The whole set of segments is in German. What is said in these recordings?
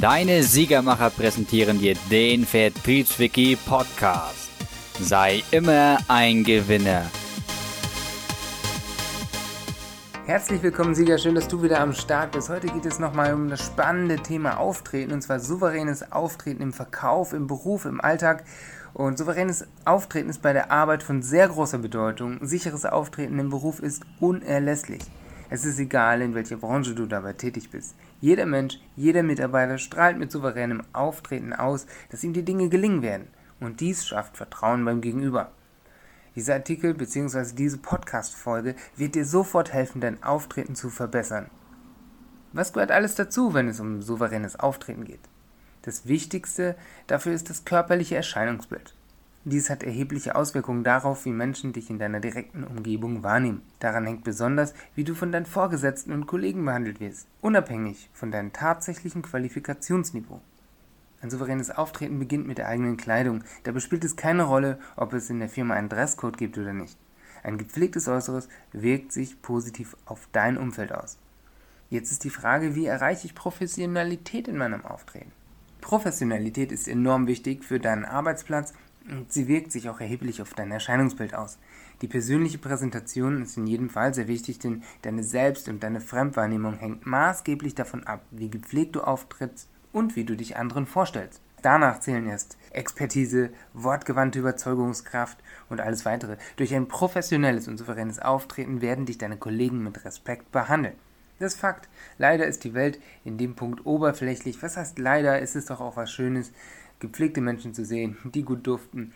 Deine Siegermacher präsentieren dir den Vertriebswiki Podcast. Sei immer ein Gewinner. Herzlich willkommen, Sieger. Schön, dass du wieder am Start bist. Heute geht es nochmal um das spannende Thema Auftreten und zwar souveränes Auftreten im Verkauf, im Beruf, im Alltag. Und souveränes Auftreten ist bei der Arbeit von sehr großer Bedeutung. Sicheres Auftreten im Beruf ist unerlässlich. Es ist egal, in welcher Branche du dabei tätig bist. Jeder Mensch, jeder Mitarbeiter strahlt mit souveränem Auftreten aus, dass ihm die Dinge gelingen werden. Und dies schafft Vertrauen beim Gegenüber. Dieser Artikel bzw. diese Podcast-Folge wird dir sofort helfen, dein Auftreten zu verbessern. Was gehört alles dazu, wenn es um souveränes Auftreten geht? Das Wichtigste dafür ist das körperliche Erscheinungsbild. Dies hat erhebliche Auswirkungen darauf, wie Menschen dich in deiner direkten Umgebung wahrnehmen. Daran hängt besonders, wie du von deinen Vorgesetzten und Kollegen behandelt wirst, unabhängig von deinem tatsächlichen Qualifikationsniveau. Ein souveränes Auftreten beginnt mit der eigenen Kleidung. Dabei spielt es keine Rolle, ob es in der Firma einen Dresscode gibt oder nicht. Ein gepflegtes Äußeres wirkt sich positiv auf dein Umfeld aus. Jetzt ist die Frage, wie erreiche ich Professionalität in meinem Auftreten? Professionalität ist enorm wichtig für deinen Arbeitsplatz und sie wirkt sich auch erheblich auf dein Erscheinungsbild aus. Die persönliche Präsentation ist in jedem Fall sehr wichtig, denn deine Selbst- und deine Fremdwahrnehmung hängt maßgeblich davon ab, wie gepflegt du auftrittst und wie du dich anderen vorstellst. Danach zählen erst Expertise, wortgewandte Überzeugungskraft und alles weitere. Durch ein professionelles und souveränes Auftreten werden dich deine Kollegen mit Respekt behandeln. Das ist Fakt. Leider ist die Welt in dem Punkt oberflächlich. Was heißt leider? Ist es doch auch was Schönes, gepflegte Menschen zu sehen, die gut duften.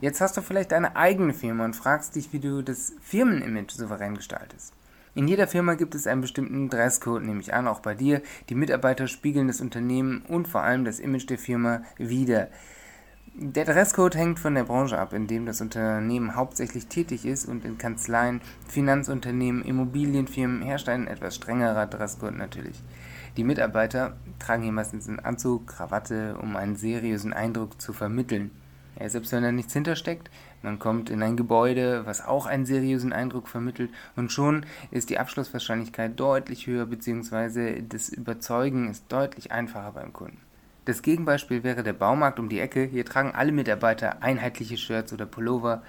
Jetzt hast du vielleicht deine eigene Firma und fragst dich, wie du das Firmenimage souverän gestaltest. In jeder Firma gibt es einen bestimmten Dresscode, nehme ich an, auch bei dir. Die Mitarbeiter spiegeln das Unternehmen und vor allem das Image der Firma wider. Der Dresscode hängt von der Branche ab, in dem das Unternehmen hauptsächlich tätig ist und in Kanzleien, Finanzunternehmen, Immobilienfirmen herrscht ein etwas strengerer Dresscode natürlich. Die Mitarbeiter tragen hier meistens einen Anzug, Krawatte, um einen seriösen Eindruck zu vermitteln. Ja, selbst wenn da nichts hintersteckt, man kommt in ein Gebäude, was auch einen seriösen Eindruck vermittelt und schon ist die Abschlusswahrscheinlichkeit deutlich höher bzw. das Überzeugen ist deutlich einfacher beim Kunden. Das Gegenbeispiel wäre der Baumarkt um die Ecke. Hier tragen alle Mitarbeiter einheitliche Shirts oder Pullover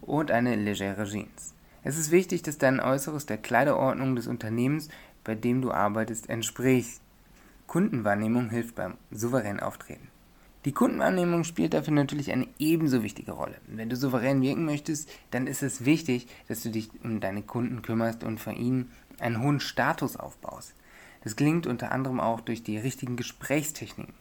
und eine legere Jeans. Es ist wichtig, dass dein Äußeres der Kleiderordnung des Unternehmens bei dem du arbeitest, entspricht. Kundenwahrnehmung hilft beim souveränen Auftreten. Die Kundenwahrnehmung spielt dafür natürlich eine ebenso wichtige Rolle. Wenn du souverän wirken möchtest, dann ist es wichtig, dass du dich um deine Kunden kümmerst und von ihnen einen hohen Status aufbaust. Das gelingt unter anderem auch durch die richtigen Gesprächstechniken.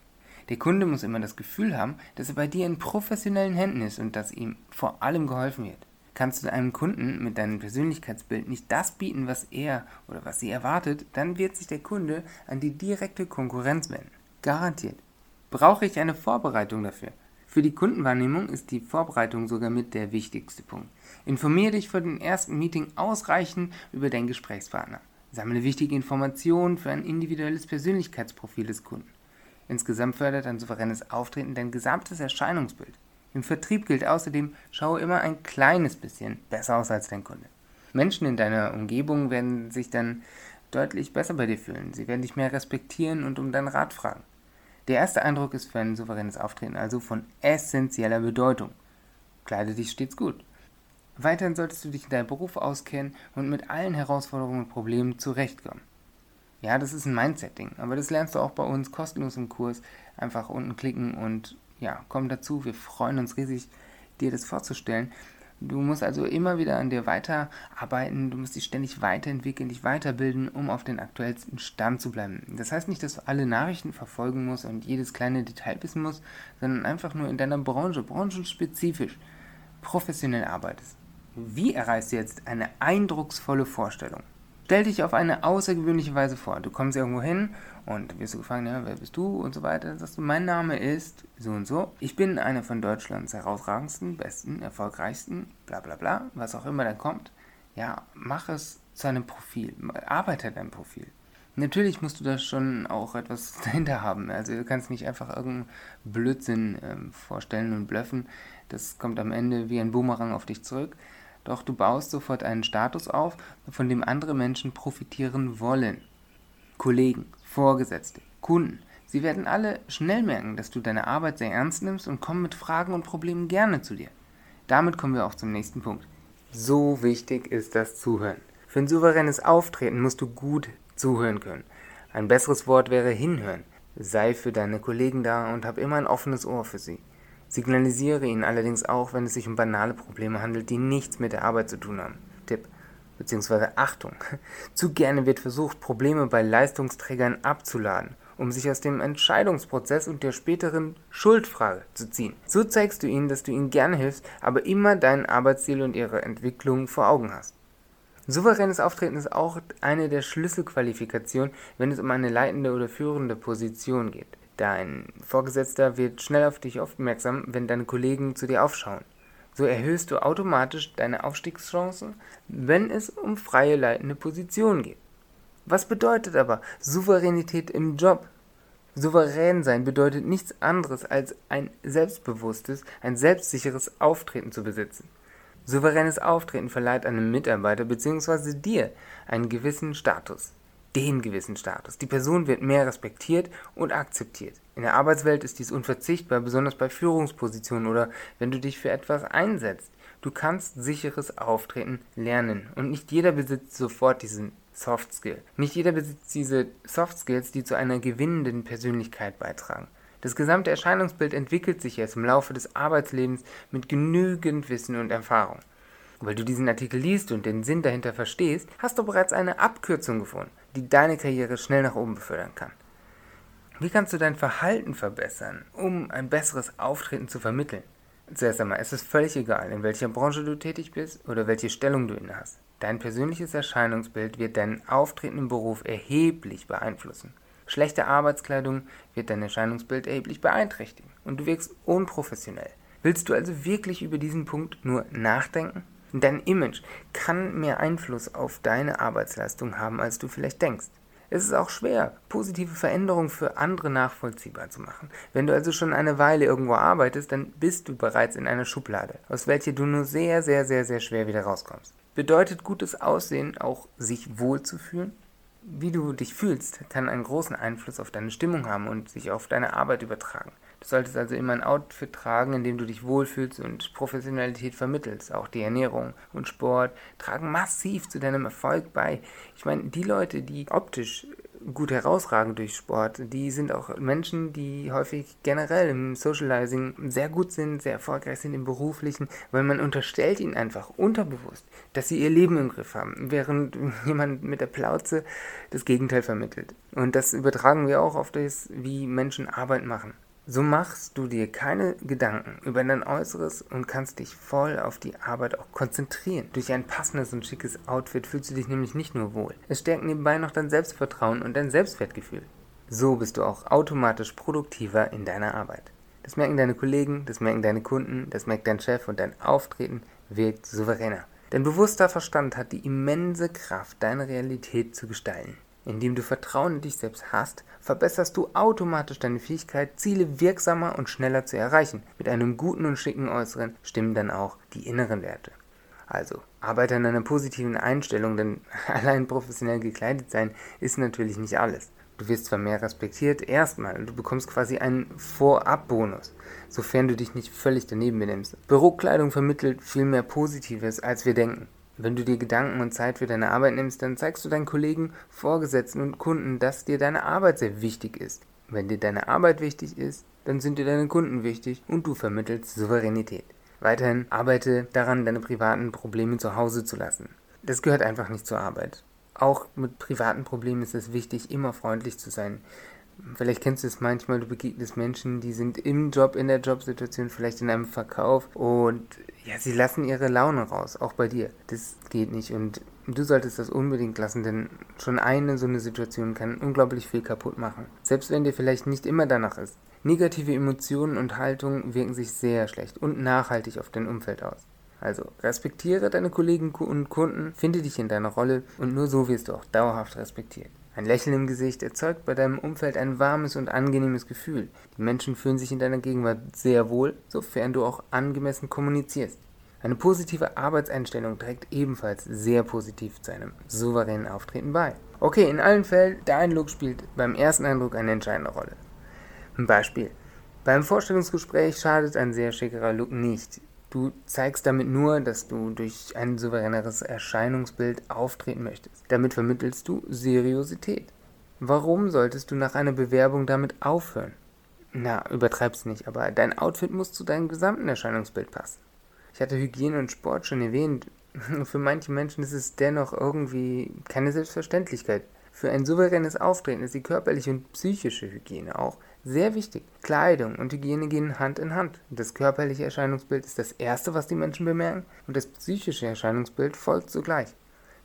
Der Kunde muss immer das Gefühl haben, dass er bei dir in professionellen Händen ist und dass ihm vor allem geholfen wird. Kannst du einem Kunden mit deinem Persönlichkeitsbild nicht das bieten, was er oder was sie erwartet, dann wird sich der Kunde an die direkte Konkurrenz wenden. Garantiert. Brauche ich eine Vorbereitung dafür? Für die Kundenwahrnehmung ist die Vorbereitung sogar mit der wichtigste Punkt. Informiere dich vor dem ersten Meeting ausreichend über deinen Gesprächspartner. Sammle wichtige Informationen für ein individuelles Persönlichkeitsprofil des Kunden. Insgesamt fördert ein souveränes Auftreten dein gesamtes Erscheinungsbild. Im Vertrieb gilt außerdem, schaue immer ein kleines bisschen besser aus als dein Kunde. Menschen in deiner Umgebung werden sich dann deutlich besser bei dir fühlen. Sie werden dich mehr respektieren und um deinen Rat fragen. Der erste Eindruck ist für ein souveränes Auftreten also von essentieller Bedeutung. Kleide dich stets gut. Weiterhin solltest du dich in deinem Beruf auskennen und mit allen Herausforderungen und Problemen zurechtkommen. Ja, das ist ein Mindset-Ding, aber das lernst du auch bei uns kostenlos im Kurs. Einfach unten klicken und ja, komm dazu. Wir freuen uns riesig, dir das vorzustellen. Du musst also immer wieder an dir weiterarbeiten, du musst dich ständig weiterentwickeln, dich weiterbilden, um auf den aktuellsten Stand zu bleiben. Das heißt nicht, dass du alle Nachrichten verfolgen musst und jedes kleine Detail wissen musst, sondern einfach nur in deiner Branche, branchenspezifisch, professionell arbeitest. Wie erreichst du jetzt eine eindrucksvolle Vorstellung? Stell dich auf eine außergewöhnliche Weise vor. Du kommst irgendwo hin und wirst du gefragt, ja, wer bist du und so weiter. Dann sagst du, mein Name ist so und so. Ich bin einer von Deutschlands herausragendsten, besten, erfolgreichsten, bla bla bla, was auch immer dann kommt. Ja, mach es zu einem Profil. Arbeite dein Profil. Natürlich musst du da schon auch etwas dahinter haben. Also du kannst nicht einfach irgendeinen Blödsinn ähm, vorstellen und blöffen. Das kommt am Ende wie ein Boomerang auf dich zurück doch du baust sofort einen Status auf, von dem andere Menschen profitieren wollen. Kollegen, Vorgesetzte, Kunden, Sie werden alle schnell merken, dass du deine Arbeit sehr ernst nimmst und kommen mit Fragen und Problemen gerne zu dir. Damit kommen wir auch zum nächsten Punkt. So wichtig ist das Zuhören. Für ein souveränes Auftreten musst du gut zuhören können. Ein besseres Wort wäre hinhören. Sei für deine Kollegen da und hab immer ein offenes Ohr für sie. Signalisiere ihnen allerdings auch, wenn es sich um banale Probleme handelt, die nichts mit der Arbeit zu tun haben. Tipp beziehungsweise Achtung. Zu gerne wird versucht, Probleme bei Leistungsträgern abzuladen um sich aus dem Entscheidungsprozess und der späteren Schuldfrage zu ziehen. So zeigst du ihnen, dass du ihnen gerne hilfst, aber immer dein Arbeitsziel und ihre Entwicklung vor Augen hast. Souveränes Auftreten ist auch eine der Schlüsselqualifikationen, wenn es um eine leitende oder führende Position geht. Dein Vorgesetzter wird schnell auf dich aufmerksam, wenn deine Kollegen zu dir aufschauen. So erhöhst du automatisch deine Aufstiegschancen, wenn es um freie leitende Positionen geht. Was bedeutet aber Souveränität im Job? Souverän sein bedeutet nichts anderes als ein selbstbewusstes, ein selbstsicheres Auftreten zu besitzen. Souveränes Auftreten verleiht einem Mitarbeiter bzw. dir einen gewissen Status. Den gewissen Status. Die Person wird mehr respektiert und akzeptiert. In der Arbeitswelt ist dies unverzichtbar, besonders bei Führungspositionen oder wenn du dich für etwas einsetzt. Du kannst sicheres Auftreten lernen und nicht jeder besitzt sofort diesen Soft Skill. Nicht jeder besitzt diese Soft Skills, die zu einer gewinnenden Persönlichkeit beitragen. Das gesamte Erscheinungsbild entwickelt sich erst im Laufe des Arbeitslebens mit genügend Wissen und Erfahrung. Weil du diesen Artikel liest und den Sinn dahinter verstehst, hast du bereits eine Abkürzung gefunden, die deine Karriere schnell nach oben befördern kann. Wie kannst du dein Verhalten verbessern, um ein besseres Auftreten zu vermitteln? Zuerst einmal, es ist völlig egal, in welcher Branche du tätig bist oder welche Stellung du inne hast. Dein persönliches Erscheinungsbild wird dein Auftreten im Beruf erheblich beeinflussen. Schlechte Arbeitskleidung wird dein Erscheinungsbild erheblich beeinträchtigen und du wirkst unprofessionell. Willst du also wirklich über diesen Punkt nur nachdenken? Dein Image kann mehr Einfluss auf deine Arbeitsleistung haben, als du vielleicht denkst. Es ist auch schwer, positive Veränderungen für andere nachvollziehbar zu machen. Wenn du also schon eine Weile irgendwo arbeitest, dann bist du bereits in einer Schublade, aus welcher du nur sehr, sehr, sehr, sehr schwer wieder rauskommst. Bedeutet gutes Aussehen auch sich wohlzufühlen? Wie du dich fühlst, kann einen großen Einfluss auf deine Stimmung haben und sich auf deine Arbeit übertragen. Du solltest also immer ein Outfit tragen, in dem du dich wohlfühlst und Professionalität vermittelst. Auch die Ernährung und Sport tragen massiv zu deinem Erfolg bei. Ich meine, die Leute, die optisch gut herausragen durch Sport. Die sind auch Menschen, die häufig generell im Socializing sehr gut sind, sehr erfolgreich sind im beruflichen, weil man unterstellt ihnen einfach unterbewusst, dass sie ihr Leben im Griff haben, während jemand mit der Plauze das Gegenteil vermittelt. Und das übertragen wir auch auf das, wie Menschen Arbeit machen. So machst du dir keine Gedanken über dein Äußeres und kannst dich voll auf die Arbeit auch konzentrieren. Durch ein passendes und schickes Outfit fühlst du dich nämlich nicht nur wohl. Es stärkt nebenbei noch dein Selbstvertrauen und dein Selbstwertgefühl. So bist du auch automatisch produktiver in deiner Arbeit. Das merken deine Kollegen, das merken deine Kunden, das merkt dein Chef und dein Auftreten wirkt souveräner. Dein bewusster Verstand hat die immense Kraft, deine Realität zu gestalten. Indem du Vertrauen in dich selbst hast, verbesserst du automatisch deine Fähigkeit, Ziele wirksamer und schneller zu erreichen. Mit einem guten und schicken Äußeren stimmen dann auch die inneren Werte. Also, arbeite an einer positiven Einstellung, denn allein professionell gekleidet sein ist natürlich nicht alles. Du wirst zwar mehr respektiert, erstmal, du bekommst quasi einen Vorabbonus, sofern du dich nicht völlig daneben benimmst. Bürokleidung vermittelt viel mehr Positives, als wir denken. Wenn du dir Gedanken und Zeit für deine Arbeit nimmst, dann zeigst du deinen Kollegen, Vorgesetzten und Kunden, dass dir deine Arbeit sehr wichtig ist. Wenn dir deine Arbeit wichtig ist, dann sind dir deine Kunden wichtig und du vermittelst Souveränität. Weiterhin arbeite daran, deine privaten Probleme zu Hause zu lassen. Das gehört einfach nicht zur Arbeit. Auch mit privaten Problemen ist es wichtig, immer freundlich zu sein. Vielleicht kennst du es manchmal, du begegnest Menschen, die sind im Job, in der Jobsituation, vielleicht in einem Verkauf und ja, sie lassen ihre Laune raus, auch bei dir. Das geht nicht und du solltest das unbedingt lassen, denn schon eine so eine Situation kann unglaublich viel kaputt machen. Selbst wenn dir vielleicht nicht immer danach ist. Negative Emotionen und Haltungen wirken sich sehr schlecht und nachhaltig auf dein Umfeld aus. Also respektiere deine Kollegen und Kunden, finde dich in deiner Rolle und nur so wirst du auch dauerhaft respektiert. Ein Lächeln im Gesicht erzeugt bei deinem Umfeld ein warmes und angenehmes Gefühl. Die Menschen fühlen sich in deiner Gegenwart sehr wohl, sofern du auch angemessen kommunizierst. Eine positive Arbeitseinstellung trägt ebenfalls sehr positiv zu einem souveränen Auftreten bei. Okay, in allen Fällen, dein Look spielt beim ersten Eindruck eine entscheidende Rolle. Ein Beispiel. Beim Vorstellungsgespräch schadet ein sehr schickerer Look nicht. Du zeigst damit nur, dass du durch ein souveräneres Erscheinungsbild auftreten möchtest. Damit vermittelst du Seriosität. Warum solltest du nach einer Bewerbung damit aufhören? Na, übertreib's nicht, aber dein Outfit muss zu deinem gesamten Erscheinungsbild passen. Ich hatte Hygiene und Sport schon erwähnt. Für manche Menschen ist es dennoch irgendwie keine Selbstverständlichkeit. Für ein souveränes Auftreten ist die körperliche und psychische Hygiene auch sehr wichtig. Kleidung und Hygiene gehen Hand in Hand. Das körperliche Erscheinungsbild ist das Erste, was die Menschen bemerken, und das psychische Erscheinungsbild folgt sogleich.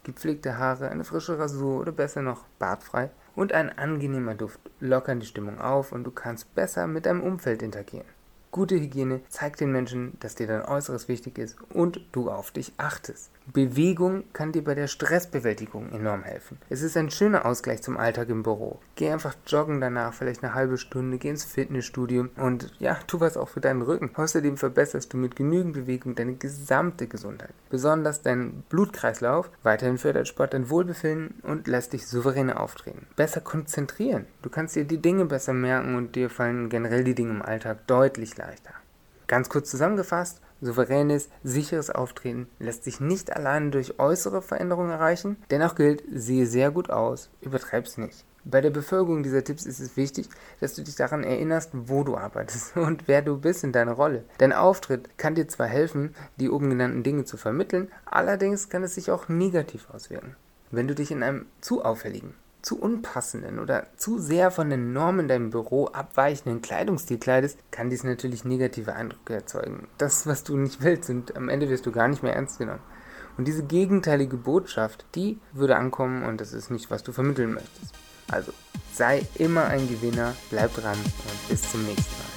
Gepflegte Haare, eine frische Rasur oder besser noch bartfrei und ein angenehmer Duft lockern die Stimmung auf und du kannst besser mit deinem Umfeld interagieren. Gute Hygiene zeigt den Menschen, dass dir dein Äußeres wichtig ist und du auf dich achtest. Bewegung kann dir bei der Stressbewältigung enorm helfen. Es ist ein schöner Ausgleich zum Alltag im Büro. Geh einfach joggen danach, vielleicht eine halbe Stunde, geh ins Fitnessstudio und ja, tu was auch für deinen Rücken. Außerdem verbesserst du mit genügend Bewegung deine gesamte Gesundheit. Besonders dein Blutkreislauf. Weiterhin fördert Sport dein Wohlbefinden und lässt dich souveräner auftreten. Besser konzentrieren. Du kannst dir die Dinge besser merken und dir fallen generell die Dinge im Alltag deutlich leichter. Ganz kurz zusammengefasst, souveränes, sicheres Auftreten lässt sich nicht allein durch äußere Veränderungen erreichen. Dennoch gilt, sehe sehr gut aus, übertreib's nicht. Bei der Befolgung dieser Tipps ist es wichtig, dass du dich daran erinnerst, wo du arbeitest und wer du bist in deiner Rolle. Dein Auftritt kann dir zwar helfen, die oben genannten Dinge zu vermitteln, allerdings kann es sich auch negativ auswirken. Wenn du dich in einem zu auffälligen, zu unpassenden oder zu sehr von den Normen in deinem Büro abweichenden Kleidungsstil kleidest, kann dies natürlich negative Eindrücke erzeugen. Das, was du nicht willst und am Ende wirst du gar nicht mehr ernst genommen. Und diese gegenteilige Botschaft, die würde ankommen und das ist nicht, was du vermitteln möchtest. Also, sei immer ein Gewinner, bleib dran und bis zum nächsten Mal.